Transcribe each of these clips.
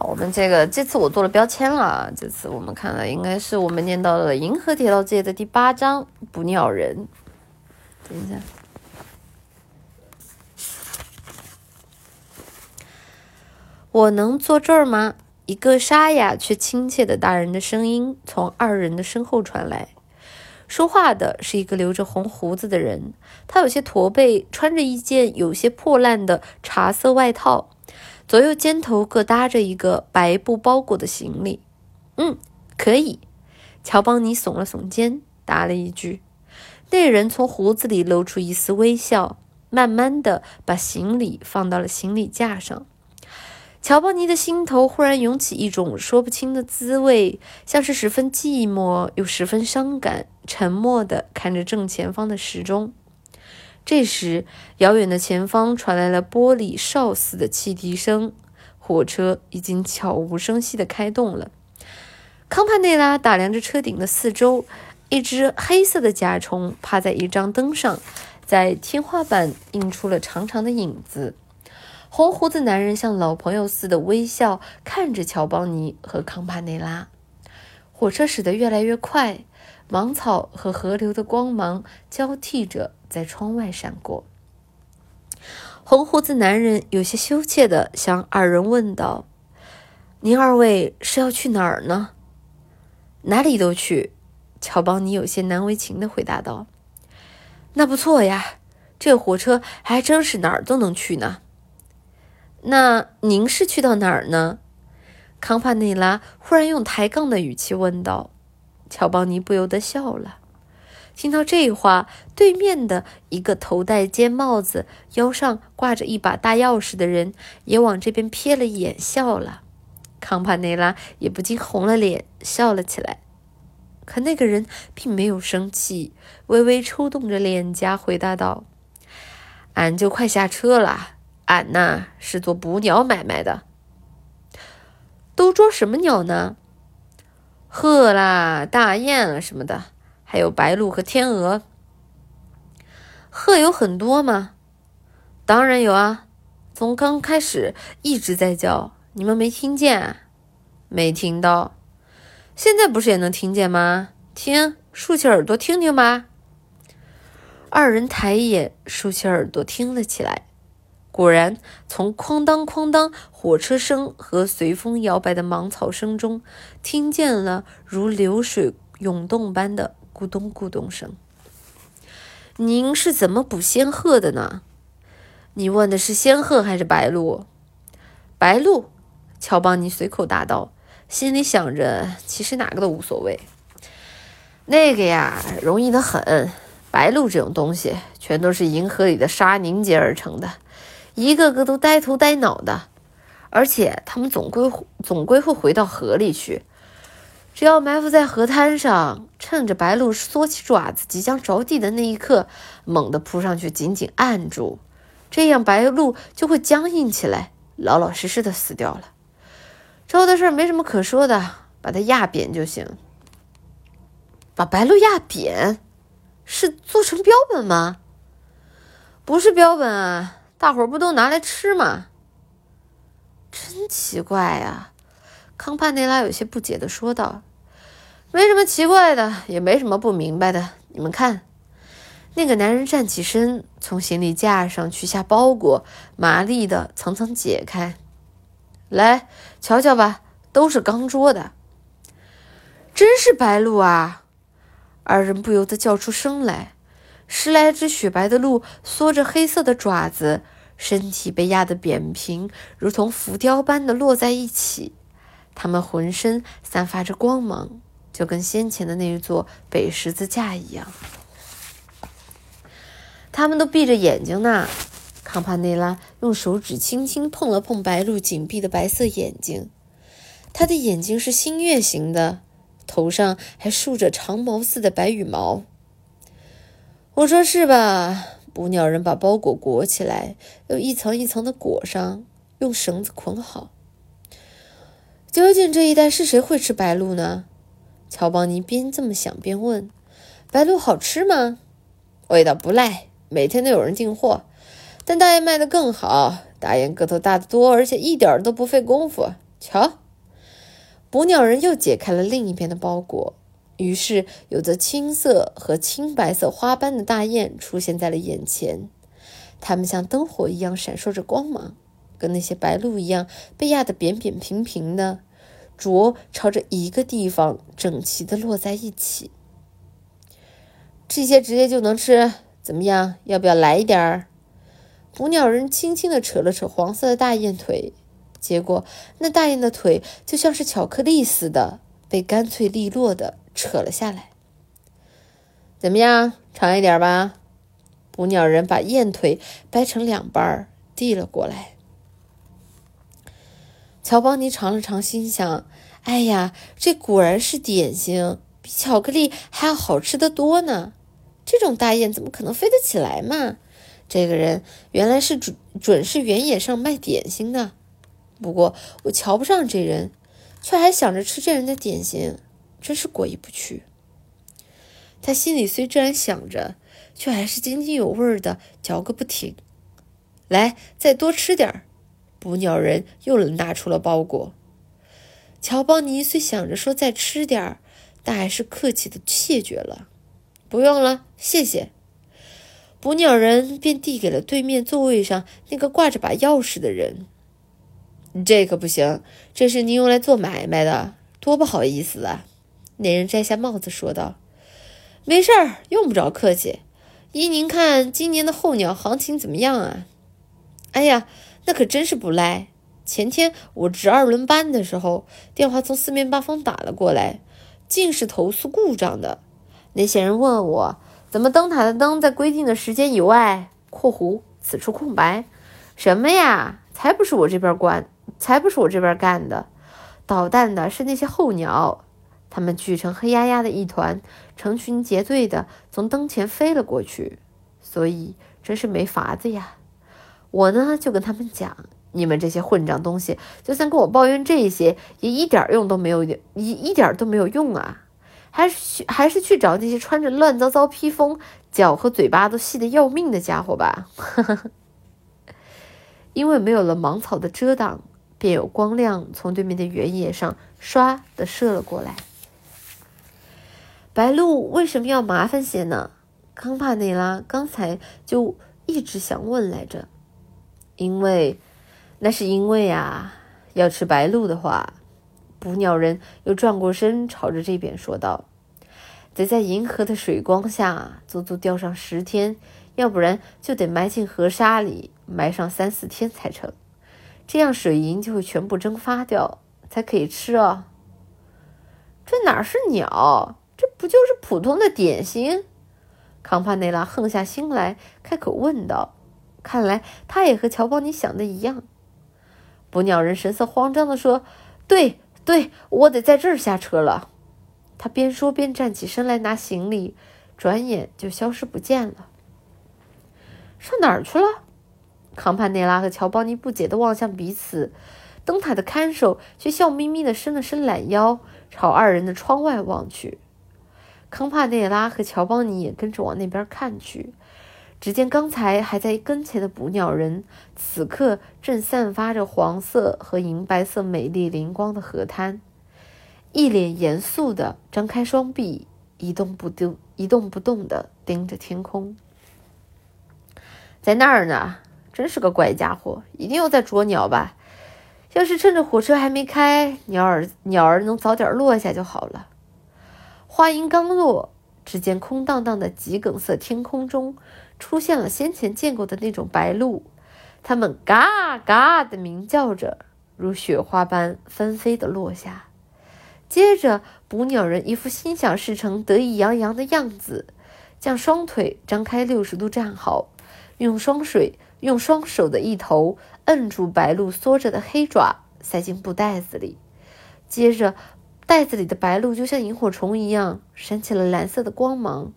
我们这个这次我做了标签了。这次我们看了，应该是我们念到了《银河铁道界》的第八章“捕鸟人”。等一下，我能坐这儿吗？一个沙哑却亲切的大人的声音从二人的身后传来。说话的是一个留着红胡子的人，他有些驼背，穿着一件有些破烂的茶色外套，左右肩头各搭着一个白布包裹的行李。嗯，可以。乔邦尼耸了耸肩，答了一句。那人从胡子里露出一丝微笑，慢慢的把行李放到了行李架上。乔邦尼的心头忽然涌起一种说不清的滋味，像是十分寂寞又十分伤感，沉默地看着正前方的时钟。这时，遥远的前方传来了玻璃哨似的汽笛声，火车已经悄无声息地开动了。康帕内拉打量着车顶的四周，一只黑色的甲虫趴在一张灯上，在天花板映出了长长的影子。红胡子男人像老朋友似的微笑看着乔邦尼和康帕内拉。火车驶得越来越快，芒草和河流的光芒交替着在窗外闪过。红胡子男人有些羞怯地向二人问道：“您二位是要去哪儿呢？”“哪里都去。”乔邦尼有些难为情地回答道。“那不错呀，这火车还真是哪儿都能去呢。”那您是去到哪儿呢？康帕内拉忽然用抬杠的语气问道。乔邦尼不由得笑了。听到这话，对面的一个头戴尖帽子、腰上挂着一把大钥匙的人也往这边瞥了一眼，笑了。康帕内拉也不禁红了脸，笑了起来。可那个人并没有生气，微微抽动着脸颊，回答道：“俺就快下车了。”俺呐是做捕鸟买卖的，都捉什么鸟呢？鹤啦、大雁啊什么的，还有白鹭和天鹅。鹤有很多吗？当然有啊，从刚开始一直在叫，你们没听见？啊没听到？现在不是也能听见吗？听，竖起耳朵听听吧。二人抬眼竖起耳朵听了起来。果然，从哐当哐当火车声和随风摇摆的芒草声中，听见了如流水涌动般的咕咚咕咚声。您是怎么捕仙鹤的呢？你问的是仙鹤还是白鹭？白鹭，乔邦尼随口答道，心里想着，其实哪个都无所谓。那个呀，容易的很。白鹭这种东西，全都是银河里的沙凝结而成的。一个个都呆头呆脑的，而且他们总归总归会回到河里去。只要埋伏在河滩上，趁着白鹭缩起爪子即将着地的那一刻，猛地扑上去，紧紧按住，这样白鹭就会僵硬起来，老老实实的死掉了。之后的事没什么可说的，把它压扁就行。把白鹭压扁，是做成标本吗？不是标本啊。大伙儿不都拿来吃吗？真奇怪呀！康帕内拉有些不解的说道：“没什么奇怪的，也没什么不明白的。你们看，那个男人站起身，从行李架上取下包裹，麻利的层层解开。来，瞧瞧吧，都是刚捉的。真是白鹭啊！”二人不由得叫出声来。十来只雪白的鹿缩着黑色的爪子，身体被压得扁平，如同浮雕般的落在一起。它们浑身散发着光芒，就跟先前的那一座北十字架一样。他们都闭着眼睛呢。康帕内拉用手指轻轻碰了碰白鹿紧闭的白色眼睛，它的眼睛是星月形的，头上还竖着长毛似的白羽毛。我说是吧？捕鸟人把包裹裹起来，又一层一层的裹上，用绳子捆好。究竟这一带是谁会吃白鹭呢？乔邦尼边这么想边问：“白鹭好吃吗？”味道不赖，每天都有人订货。但大雁卖的更好，大雁个头大得多，而且一点都不费功夫。瞧，捕鸟人又解开了另一边的包裹，于是有着青色和青白色花斑的大雁出现在了眼前。它们像灯火一样闪烁着光芒，跟那些白鹭一样被压得扁扁平平的，啄朝着一个地方整齐的落在一起。这些直接就能吃，怎么样？要不要来一点儿？捕鸟人轻轻的扯了扯黄色的大雁腿，结果那大雁的腿就像是巧克力似的，被干脆利落的扯了下来。怎么样？尝一点吧。捕鸟人把雁腿掰成两半，递了过来。乔邦尼尝了尝，心想：“哎呀，这果然是点心，比巧克力还要好吃的多呢。”这种大雁怎么可能飞得起来嘛？这个人原来是准准是原野上卖点心的。不过我瞧不上这人，却还想着吃这人的点心，真是过意不去。他心里虽这样想着，却还是津津有味的嚼个不停。来，再多吃点儿。捕鸟人又拿出了包裹。乔邦尼虽想着说再吃点儿，但还是客气的谢绝了。不用了，谢谢。捕鸟人便递给了对面座位上那个挂着把钥匙的人。这可不行，这是您用来做买卖的，多不好意思啊！那人摘下帽子说道：“没事儿，用不着客气。依您看，今年的候鸟行情怎么样啊？”“哎呀，那可真是不赖。前天我值二轮班的时候，电话从四面八方打了过来，尽是投诉故障的。”那些人问我，怎么灯塔的灯在规定的时间以外（括弧此处空白）？什么呀？才不是我这边关，才不是我这边干的。捣蛋的是那些候鸟，他们聚成黑压压的一团，成群结队的从灯前飞了过去。所以真是没法子呀。我呢就跟他们讲，你们这些混账东西，就算跟我抱怨这些，也一点用都没有，一一点都没有用啊。还是去还是去找那些穿着乱糟糟披风、脚和嘴巴都细得要命的家伙吧。因为没有了芒草的遮挡，便有光亮从对面的原野上唰的射了过来。白鹿为什么要麻烦些呢？康帕内拉刚才就一直想问来着。因为，那是因为啊，要吃白鹭的话。捕鸟人又转过身，朝着这边说道：“得在银河的水光下足足钓上十天，要不然就得埋进河沙里埋上三四天才成。这样水银就会全部蒸发掉，才可以吃哦。”这哪是鸟？这不就是普通的点心？康帕内拉横下心来，开口问道：“看来他也和乔邦尼想的一样。”捕鸟人神色慌张地说：“对。”对我得在这儿下车了。他边说边站起身来拿行李，转眼就消失不见了。上哪儿去了？康帕内拉和乔邦尼不解地望向彼此，灯塔的看守却笑眯眯地伸了伸懒腰，朝二人的窗外望去。康帕内拉和乔邦尼也跟着往那边看去。只见刚才还在跟前的捕鸟人，此刻正散发着黄色和银白色美丽灵光的河滩，一脸严肃地张开双臂，一动不动、一动不动地盯着天空。在那儿呢，真是个怪家伙，一定又在捉鸟吧？要是趁着火车还没开，鸟儿鸟儿能早点落下就好了。话音刚落，只见空荡荡的桔梗色天空中。出现了先前见过的那种白鹭，它们嘎嘎的鸣叫着，如雪花般纷飞的落下。接着，捕鸟人一副心想事成、得意洋洋的样子，将双腿张开六十度站好，用双水用双手的一头摁住白鹭缩着的黑爪，塞进布袋子里。接着，袋子里的白鹭就像萤火虫一样，闪起了蓝色的光芒。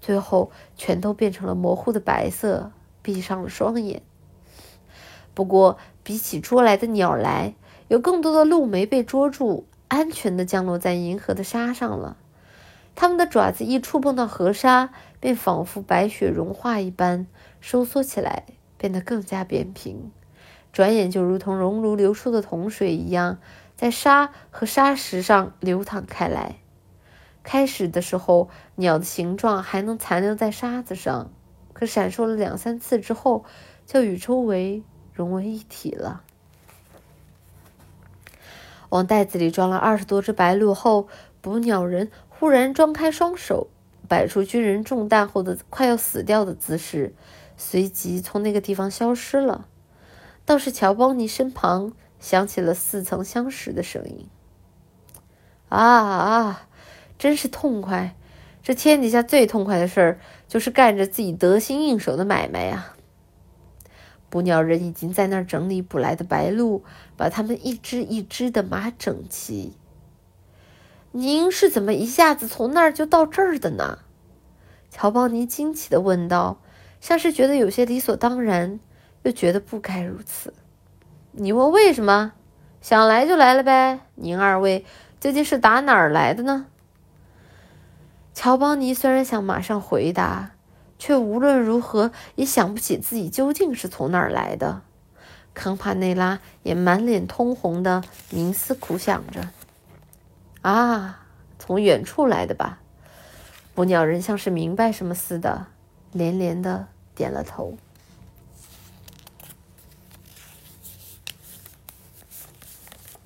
最后，全都变成了模糊的白色，闭上了双眼。不过，比起捉来的鸟来，有更多的鹿没被捉住，安全地降落在银河的沙上了。它们的爪子一触碰到河沙，便仿佛白雪融化一般收缩起来，变得更加扁平。转眼就如同熔炉流出的铜水一样，在沙和沙石上流淌开来。开始的时候，鸟的形状还能残留在沙子上，可闪烁了两三次之后，就与周围融为一体了。往袋子里装了二十多只白鹭后，捕鸟人忽然张开双手，摆出军人中弹后的快要死掉的姿势，随即从那个地方消失了。倒是乔邦尼身旁响起了似曾相识的声音：“啊啊，真是痛快！这天底下最痛快的事儿，就是干着自己得心应手的买卖呀。”捕鸟人已经在那儿整理捕来的白鹭，把它们一只一只的码整齐。您是怎么一下子从那儿就到这儿的呢？乔邦尼惊奇的问道，像是觉得有些理所当然，又觉得不该如此。你问为什么？想来就来了呗。您二位究竟是打哪儿来的呢？乔邦尼虽然想马上回答。却无论如何也想不起自己究竟是从哪儿来的。康帕内拉也满脸通红的冥思苦想着：“啊，从远处来的吧？”捕鸟人像是明白什么似的，连连的点了头。